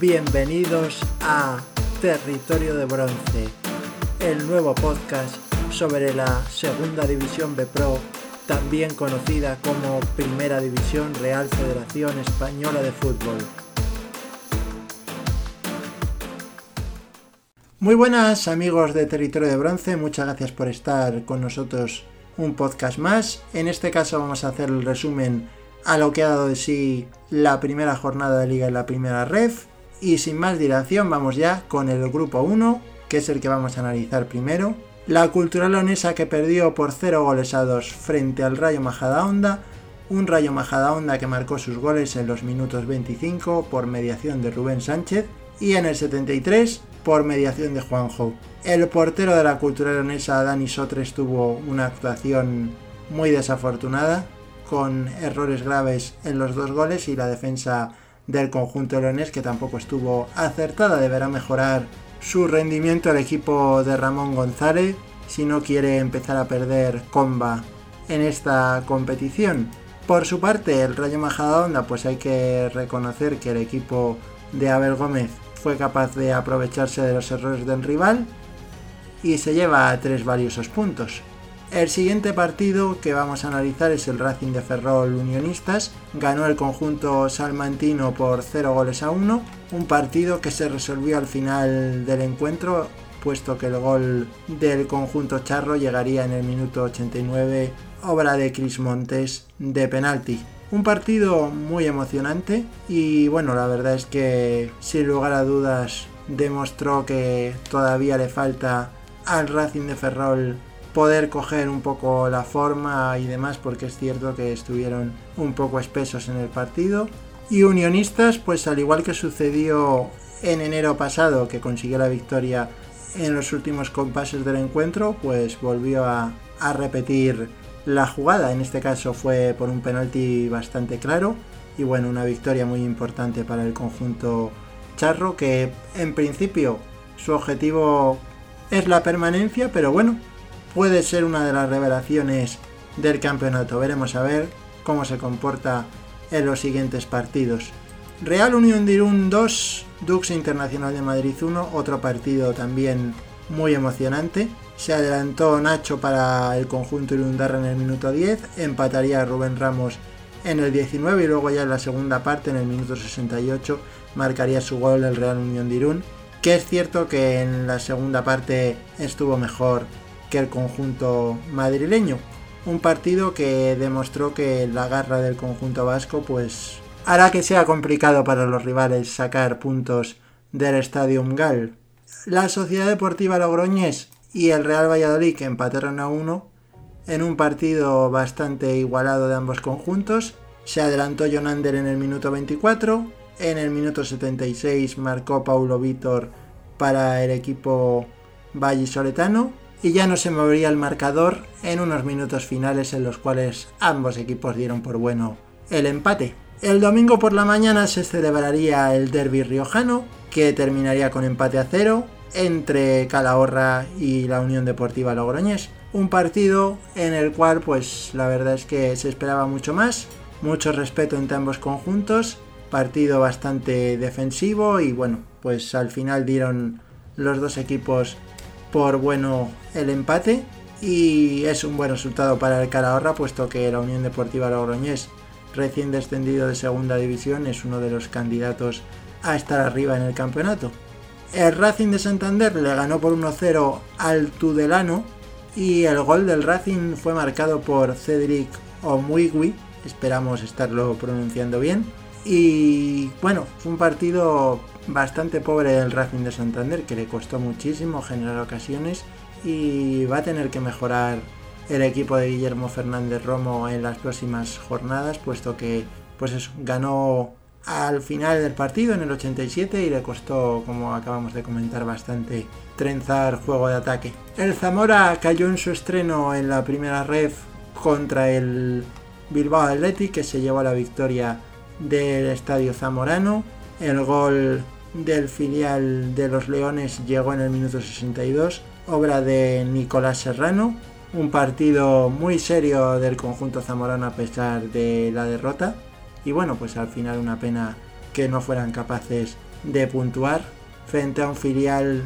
Bienvenidos a Territorio de Bronce, el nuevo podcast sobre la Segunda División B Pro, también conocida como Primera División Real Federación Española de Fútbol. Muy buenas amigos de Territorio de Bronce, muchas gracias por estar con nosotros un podcast más. En este caso vamos a hacer el resumen a lo que ha dado de sí la primera jornada de liga y la primera ref. Y sin más dilación vamos ya con el grupo 1, que es el que vamos a analizar primero. La Cultural Leonesa que perdió por 0 goles a 2 frente al Rayo Majadahonda. Un Rayo Majadahonda que marcó sus goles en los minutos 25 por mediación de Rubén Sánchez y en el 73 por mediación de Juanjo. El portero de la Cultural Leonesa, Dani Sotres, tuvo una actuación muy desafortunada, con errores graves en los dos goles y la defensa del conjunto leonés que tampoco estuvo acertada. Deberá mejorar su rendimiento el equipo de Ramón González si no quiere empezar a perder comba en esta competición. Por su parte, el Rayo Majadahonda, pues hay que reconocer que el equipo de Abel Gómez fue capaz de aprovecharse de los errores del rival y se lleva tres valiosos puntos. El siguiente partido que vamos a analizar es el Racing de Ferrol Unionistas. Ganó el conjunto salmantino por 0 goles a 1. Un partido que se resolvió al final del encuentro, puesto que el gol del conjunto charro llegaría en el minuto 89, obra de Cris Montes de penalti. Un partido muy emocionante y bueno, la verdad es que sin lugar a dudas demostró que todavía le falta al Racing de Ferrol poder coger un poco la forma y demás, porque es cierto que estuvieron un poco espesos en el partido. Y Unionistas, pues al igual que sucedió en enero pasado, que consiguió la victoria en los últimos compases del encuentro, pues volvió a, a repetir la jugada. En este caso fue por un penalti bastante claro. Y bueno, una victoria muy importante para el conjunto charro, que en principio su objetivo es la permanencia, pero bueno, puede ser una de las revelaciones del campeonato. Veremos a ver cómo se comporta en los siguientes partidos. Real Unión de Irún 2, Dux Internacional de Madrid 1, otro partido también muy emocionante. Se adelantó Nacho para el conjunto Irundarra en el minuto 10, empataría Rubén Ramos en el 19 y luego ya en la segunda parte, en el minuto 68, marcaría su gol el Real Unión de Irún, que es cierto que en la segunda parte estuvo mejor que el conjunto madrileño. Un partido que demostró que la garra del conjunto vasco pues hará que sea complicado para los rivales sacar puntos del Estadio Gal. La Sociedad Deportiva Logroñés y el Real Valladolid que empataron a uno en un partido bastante igualado de ambos conjuntos. Se adelantó Jonander en el minuto 24, en el minuto 76 marcó Paulo Vítor para el equipo vallisoletano y ya no se movería el marcador en unos minutos finales en los cuales ambos equipos dieron por bueno el empate. El domingo por la mañana se celebraría el derby riojano, que terminaría con empate a cero entre Calahorra y la Unión Deportiva Logroñés. Un partido en el cual, pues la verdad es que se esperaba mucho más, mucho respeto entre ambos conjuntos, partido bastante defensivo y bueno, pues al final dieron los dos equipos por bueno el empate y es un buen resultado para el Calahorra puesto que la Unión Deportiva Logroñés recién descendido de segunda división es uno de los candidatos a estar arriba en el campeonato. El Racing de Santander le ganó por 1-0 al Tudelano y el gol del Racing fue marcado por Cedric Omuigui, esperamos estarlo pronunciando bien. Y bueno, fue un partido bastante pobre del Racing de Santander, que le costó muchísimo generar ocasiones y va a tener que mejorar el equipo de Guillermo Fernández Romo en las próximas jornadas, puesto que pues ganó al final del partido en el 87 y le costó, como acabamos de comentar, bastante trenzar juego de ataque. El Zamora cayó en su estreno en la primera red contra el Bilbao Athletic, que se llevó la victoria del estadio zamorano. El gol del filial de los Leones llegó en el minuto 62, obra de Nicolás Serrano. Un partido muy serio del conjunto zamorano a pesar de la derrota. Y bueno, pues al final una pena que no fueran capaces de puntuar frente a un filial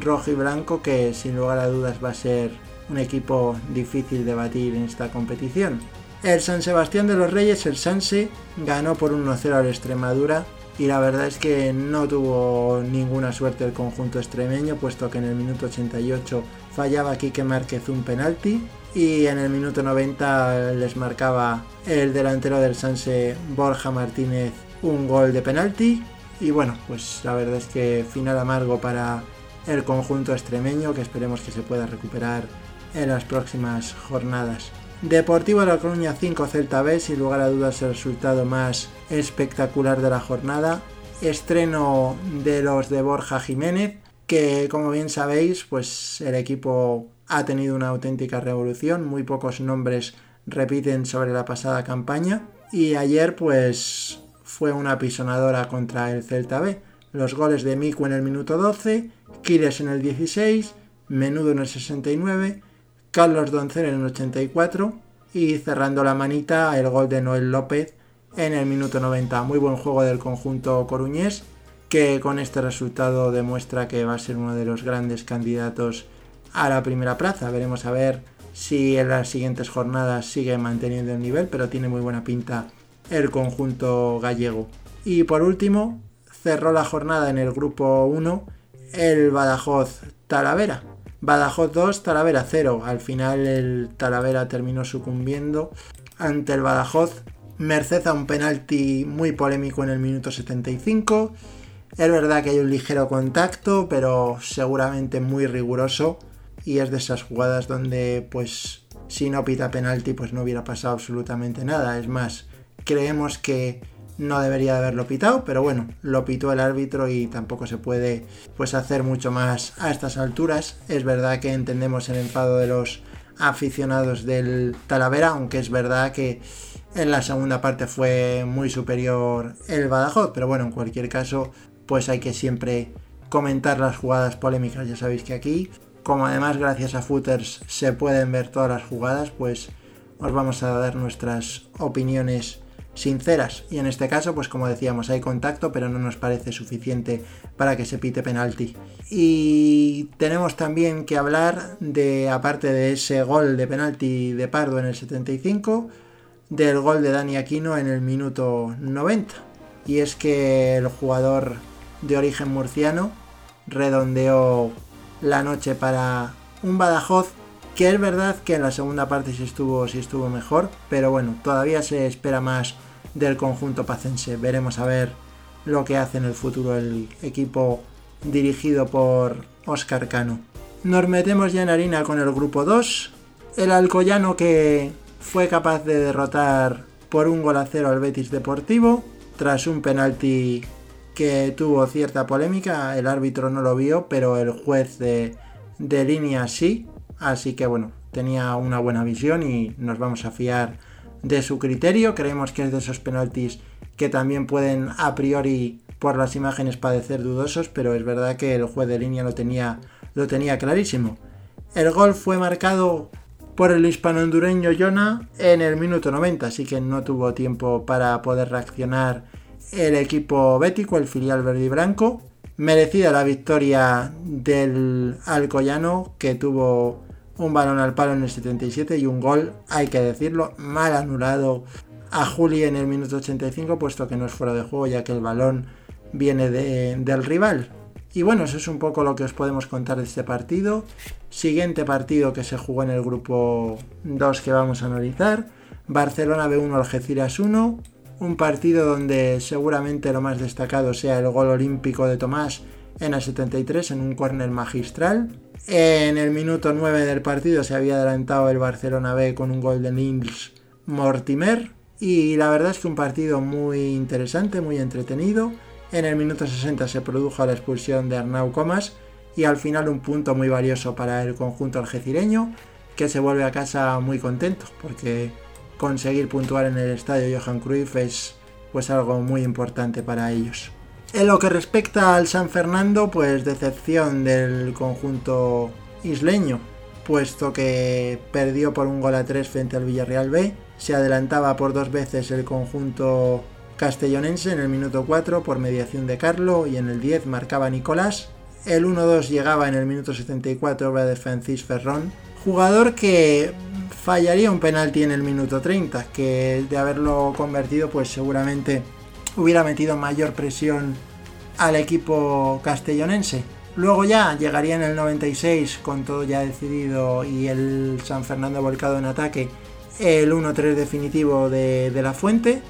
rojo y blanco que sin lugar a dudas va a ser un equipo difícil de batir en esta competición. El San Sebastián de los Reyes, el Sanse, ganó por 1-0 al Extremadura y la verdad es que no tuvo ninguna suerte el conjunto extremeño, puesto que en el minuto 88 fallaba Quique Márquez un penalti y en el minuto 90 les marcaba el delantero del Sanse Borja Martínez un gol de penalti y bueno, pues la verdad es que final amargo para el conjunto extremeño que esperemos que se pueda recuperar en las próximas jornadas. Deportivo La Coruña 5 Celta B, sin lugar a dudas el resultado más espectacular de la jornada. Estreno de los de Borja Jiménez, que como bien sabéis, pues el equipo ha tenido una auténtica revolución, muy pocos nombres repiten sobre la pasada campaña y ayer pues fue una pisonadora contra el Celta B. Los goles de Miku en el minuto 12, Kires en el 16, Menudo en el 69, Carlos Doncel en el 84 y cerrando la manita el gol de Noel López en el minuto 90. Muy buen juego del conjunto coruñés que con este resultado demuestra que va a ser uno de los grandes candidatos a la primera plaza. Veremos a ver si en las siguientes jornadas sigue manteniendo el nivel, pero tiene muy buena pinta el conjunto gallego. Y por último, cerró la jornada en el grupo 1 el Badajoz Talavera. Badajoz 2, Talavera 0. Al final el Talavera terminó sucumbiendo ante el Badajoz, merced a un penalti muy polémico en el minuto 75. Es verdad que hay un ligero contacto, pero seguramente muy riguroso. Y es de esas jugadas donde, pues, si no pita penalti, pues no hubiera pasado absolutamente nada. Es más, creemos que no debería de haberlo pitado, pero bueno, lo pitó el árbitro y tampoco se puede pues hacer mucho más a estas alturas. Es verdad que entendemos el enfado de los aficionados del Talavera, aunque es verdad que en la segunda parte fue muy superior el Badajoz, pero bueno, en cualquier caso, pues hay que siempre comentar las jugadas polémicas, ya sabéis que aquí, como además gracias a Footers se pueden ver todas las jugadas, pues os vamos a dar nuestras opiniones sinceras. Y en este caso pues como decíamos hay contacto pero no nos parece suficiente para que se pite penalti. Y tenemos también que hablar de aparte de ese gol de penalti de Pardo en el 75 del gol de Dani Aquino en el minuto 90 y es que el jugador de origen murciano redondeó la noche para un Badajoz que es verdad que en la segunda parte sí estuvo, sí estuvo mejor, pero bueno, todavía se espera más del conjunto pacense. Veremos a ver lo que hace en el futuro el equipo dirigido por Oscar Cano. Nos metemos ya en harina con el grupo 2. El Alcoyano que fue capaz de derrotar por un gol a cero al Betis Deportivo tras un penalti que tuvo cierta polémica. El árbitro no lo vio, pero el juez de, de línea sí. Así que bueno, tenía una buena visión y nos vamos a fiar de su criterio. Creemos que es de esos penaltis que también pueden a priori por las imágenes padecer dudosos, pero es verdad que el juez de línea lo tenía, lo tenía clarísimo. El gol fue marcado por el hispano-hondureño Jonah en el minuto 90, así que no tuvo tiempo para poder reaccionar el equipo bético, el filial verde y blanco. Merecida la victoria del Alcoyano, que tuvo un balón al palo en el 77 y un gol, hay que decirlo, mal anulado a Juli en el minuto 85, puesto que no es fuera de juego, ya que el balón viene del rival. Y bueno, eso es un poco lo que os podemos contar de este partido. Siguiente partido que se jugó en el grupo 2 que vamos a analizar. Barcelona B1 Algeciras 1. Un partido donde seguramente lo más destacado sea el gol olímpico de Tomás en el 73 en un córner magistral. En el minuto 9 del partido se había adelantado el Barcelona B con un gol de Nils Mortimer. Y la verdad es que un partido muy interesante, muy entretenido. En el minuto 60 se produjo la expulsión de Arnau Comas y al final un punto muy valioso para el conjunto algecireño que se vuelve a casa muy contento porque conseguir puntuar en el estadio Johan Cruyff es pues algo muy importante para ellos. En lo que respecta al San Fernando, pues decepción del conjunto isleño, puesto que perdió por un gol a tres frente al Villarreal B, se adelantaba por dos veces el conjunto castellonense en el minuto 4 por mediación de Carlo y en el 10 marcaba Nicolás. El 1-2 llegaba en el minuto 74 obra de Francis Ferrón, jugador que fallaría un penalti en el minuto 30, que de haberlo convertido pues seguramente hubiera metido mayor presión al equipo castellonense. Luego ya llegaría en el 96 con todo ya decidido y el San Fernando volcado en ataque el 1-3 definitivo de, de, la Fuente.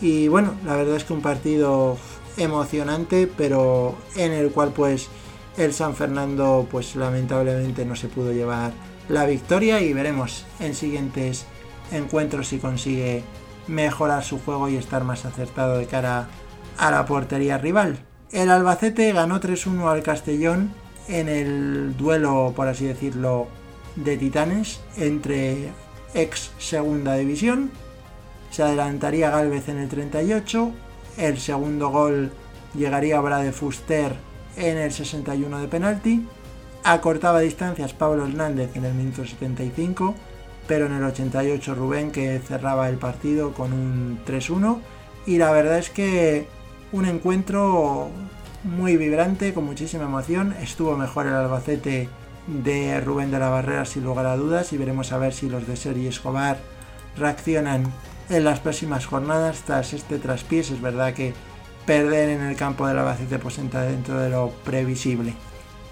Y bueno, la verdad es que un partido emocionante, pero en el cual pues el San Fernando pues lamentablemente no se pudo llevar la victoria y veremos en siguientes encuentros si consigue mejorar su juego y estar más acertado de cara a la portería rival. El Albacete ganó 3-1 al Castellón en el duelo, por así decirlo, de titanes entre ex segunda división. Se adelantaría Galvez en el 38. El segundo gol llegaría a de Fuster en el 61 de penalti. Acortaba distancias Pablo Hernández en el minuto 75, pero en el 88 Rubén que cerraba el partido con un 3-1. Y la verdad es que un encuentro muy vibrante, con muchísima emoción. Estuvo mejor el Albacete de Rubén de la Barrera sin lugar a dudas y veremos a ver si los de Sergi Escobar reaccionan en las próximas jornadas tras este traspiés. Es verdad que perder en el campo del Albacete pues entra dentro de lo previsible.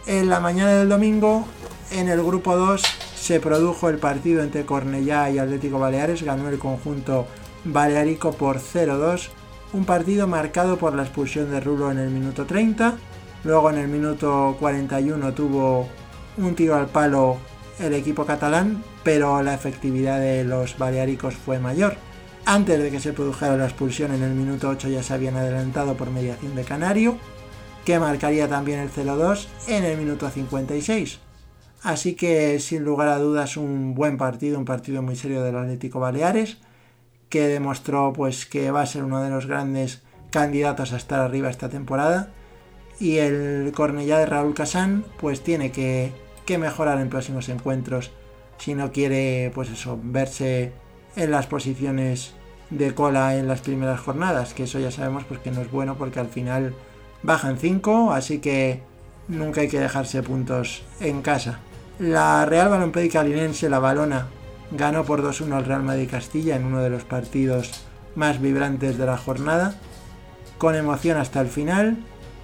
En la mañana del domingo, en el grupo 2, se produjo el partido entre Cornellá y Atlético Baleares. Ganó el conjunto balearico por 0-2. Un partido marcado por la expulsión de Rulo en el minuto 30. Luego en el minuto 41 tuvo un tiro al palo el equipo catalán, pero la efectividad de los baleáricos fue mayor. Antes de que se produjera la expulsión en el minuto 8 ya se habían adelantado por mediación de Canario, que marcaría también el 0-2 en el minuto 56. Así que sin lugar a dudas un buen partido, un partido muy serio del Atlético Baleares, que demostró pues que va a ser uno de los grandes candidatos a estar arriba esta temporada. Y el Cornellá de Raúl Casán pues tiene que, mejorar en próximos encuentros si no quiere pues eso verse en las posiciones de cola en las primeras jornadas que eso ya sabemos pues que no es bueno porque al final bajan 5 así que nunca hay que dejarse puntos en casa la Real Balompédica Linense la Balona ganó por 2-1 al Real Madrid Castilla en uno de los partidos más vibrantes de la jornada con emoción hasta el final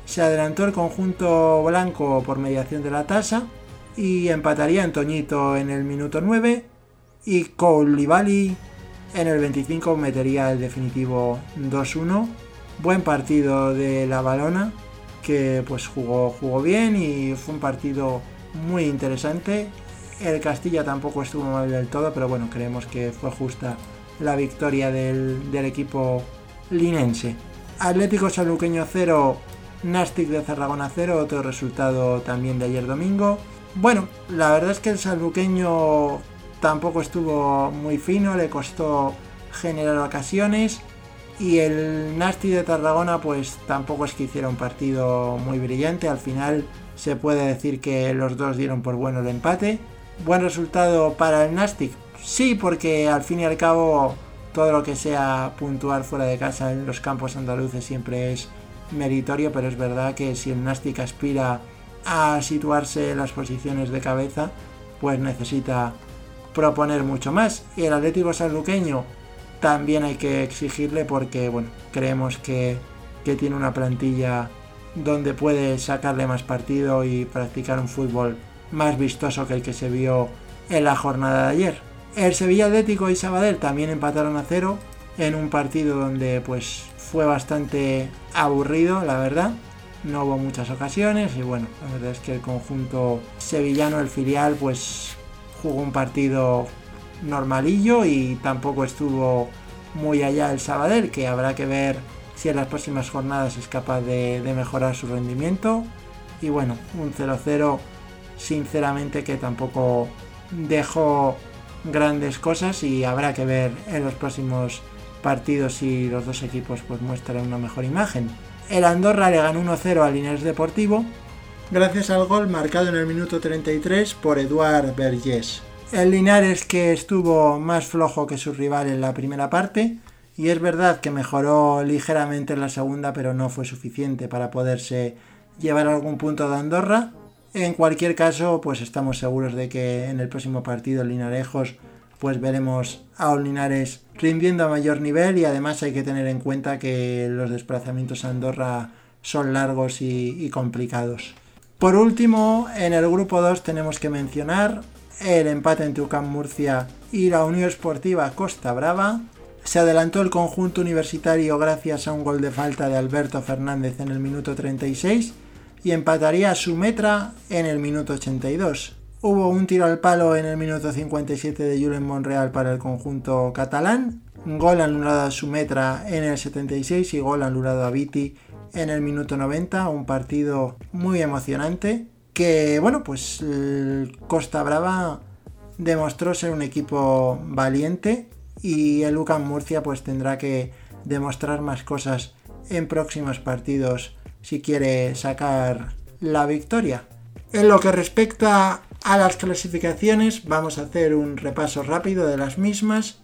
se adelantó el conjunto blanco por mediación de la tasa y empataría Antoñito en el minuto 9 y Koulibaly en el 25 metería el definitivo 2-1. Buen partido de la balona que pues jugó, jugó bien y fue un partido muy interesante. El Castilla tampoco estuvo mal del todo, pero bueno, creemos que fue justa la victoria del, del equipo linense. Atlético Saluqueño 0, Nastic de Zaragoza 0, otro resultado también de ayer domingo. Bueno, la verdad es que el salbuqueño tampoco estuvo muy fino, le costó generar ocasiones. Y el Nastic de Tarragona pues tampoco es que hiciera un partido muy brillante. Al final se puede decir que los dos dieron por bueno el empate. Buen resultado para el Nastic. Sí, porque al fin y al cabo todo lo que sea puntuar fuera de casa en los campos andaluces siempre es meritorio, pero es verdad que si el Nastic aspira a situarse en las posiciones de cabeza, pues necesita proponer mucho más. Y el Atlético Sanluqueño también hay que exigirle porque, bueno, creemos que, que tiene una plantilla donde puede sacarle más partido y practicar un fútbol más vistoso que el que se vio en la jornada de ayer. El Sevilla Atlético y Sabadell también empataron a cero en un partido donde pues fue bastante aburrido, la verdad. No hubo muchas ocasiones y bueno, la verdad es que el conjunto sevillano, el filial, pues jugó un partido normalillo y tampoco estuvo muy allá el Sabadell, que habrá que ver si en las próximas jornadas es capaz de, mejorar su rendimiento. Y bueno, un 0-0 sinceramente que tampoco dejó grandes cosas y habrá que ver en los próximos partidos y los dos equipos pues muestran una mejor imagen. El Andorra le ganó 1-0 al Linares Deportivo gracias al gol marcado en el minuto 33 por Eduard Vergés. El Linares que estuvo más flojo que su rival en la primera parte y es verdad que mejoró ligeramente en la segunda, pero no fue suficiente para poderse llevar algún punto de Andorra. En cualquier caso, pues estamos seguros de que en el próximo partido Linarejos pues veremos a un rindiendo a mayor nivel y además hay que tener en cuenta que los desplazamientos a Andorra son largos y, complicados. Por último, en el grupo 2 tenemos que mencionar el empate entre UCAM Murcia y la Unión Esportiva Costa Brava. Se adelantó el conjunto universitario gracias a un gol de falta de Alberto Fernández en el minuto 36 y empataría a su metra en el minuto 82. Hubo un tiro al palo en el minuto 57 de Julen Monreal para el conjunto catalán, gol anulado a Sumetra en el 76 y gol anulado a Viti en el minuto 90, un partido muy emocionante que bueno, pues Costa Brava demostró ser un equipo valiente y el UCAM Murcia pues tendrá que demostrar más cosas en próximos partidos si quiere sacar la victoria. En lo que respecta a las clasificaciones vamos a hacer un repaso rápido de las mismas.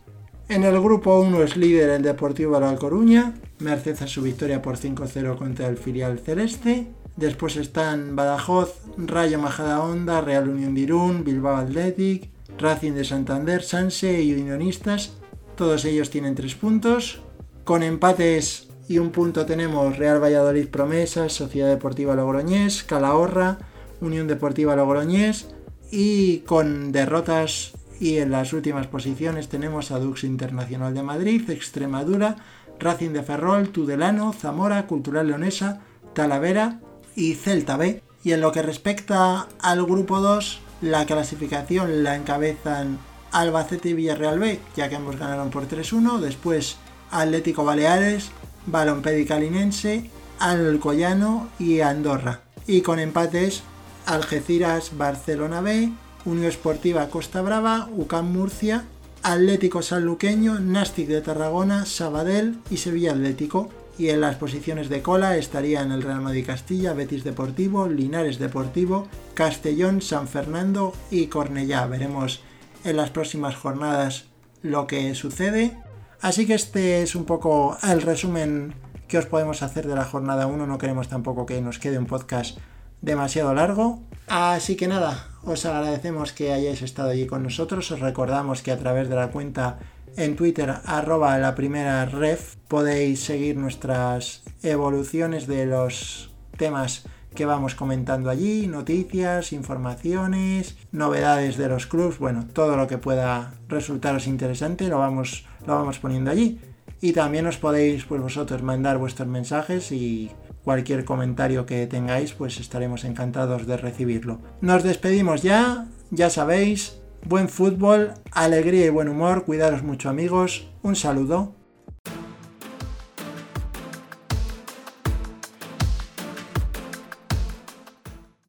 En el grupo 1 es líder el Deportivo La Coruña, merced a su victoria por 5-0 contra el filial celeste. Después están Badajoz, Rayo Majadahonda, Real Unión de Irún, Bilbao Athletic, Racing de Santander, Sanse y Unionistas. Todos ellos tienen 3 puntos. Con empates y un punto tenemos Real Valladolid Promesas, Sociedad Deportiva Logroñés, Calahorra, Unión Deportiva Logroñés, y con derrotas y en las últimas posiciones tenemos a Dux Internacional de Madrid, Extremadura, Racing de Ferrol, Tudelano, Zamora, Cultural Leonesa, Talavera y Celta B. Y en lo que respecta al grupo 2, la clasificación la encabezan Albacete y Villarreal B, ya que ambos ganaron por 3-1. Después Atlético Baleares, Balompédica Calinense, Alcoyano y Andorra. Y con empates Algeciras Barcelona B, Unión Esportiva Costa Brava, UCAM Murcia, Atlético Sanluqueño, Nastic de Tarragona, Sabadell y Sevilla Atlético. Y en las posiciones de cola estarían el Real Madrid Castilla, Betis Deportivo, Linares Deportivo, Castellón, San Fernando y Cornellá. Veremos en las próximas jornadas lo que sucede. Así que este es un poco el resumen que os podemos hacer de la jornada 1. No queremos tampoco que nos quede un podcast demasiado largo. Así que nada, os agradecemos que hayáis estado allí con nosotros. Os recordamos que a través de la cuenta en Twitter, arroba la primera ref, podéis seguir nuestras evoluciones de los temas que vamos comentando allí, noticias, informaciones, novedades de los clubs, bueno, todo lo que pueda resultaros interesante lo vamos, lo vamos poniendo allí. Y también os podéis pues vosotros mandar vuestros mensajes y cualquier comentario que tengáis, pues estaremos encantados de recibirlo. Nos despedimos ya, ya sabéis, buen fútbol, alegría y buen humor, cuidaros mucho amigos, un saludo.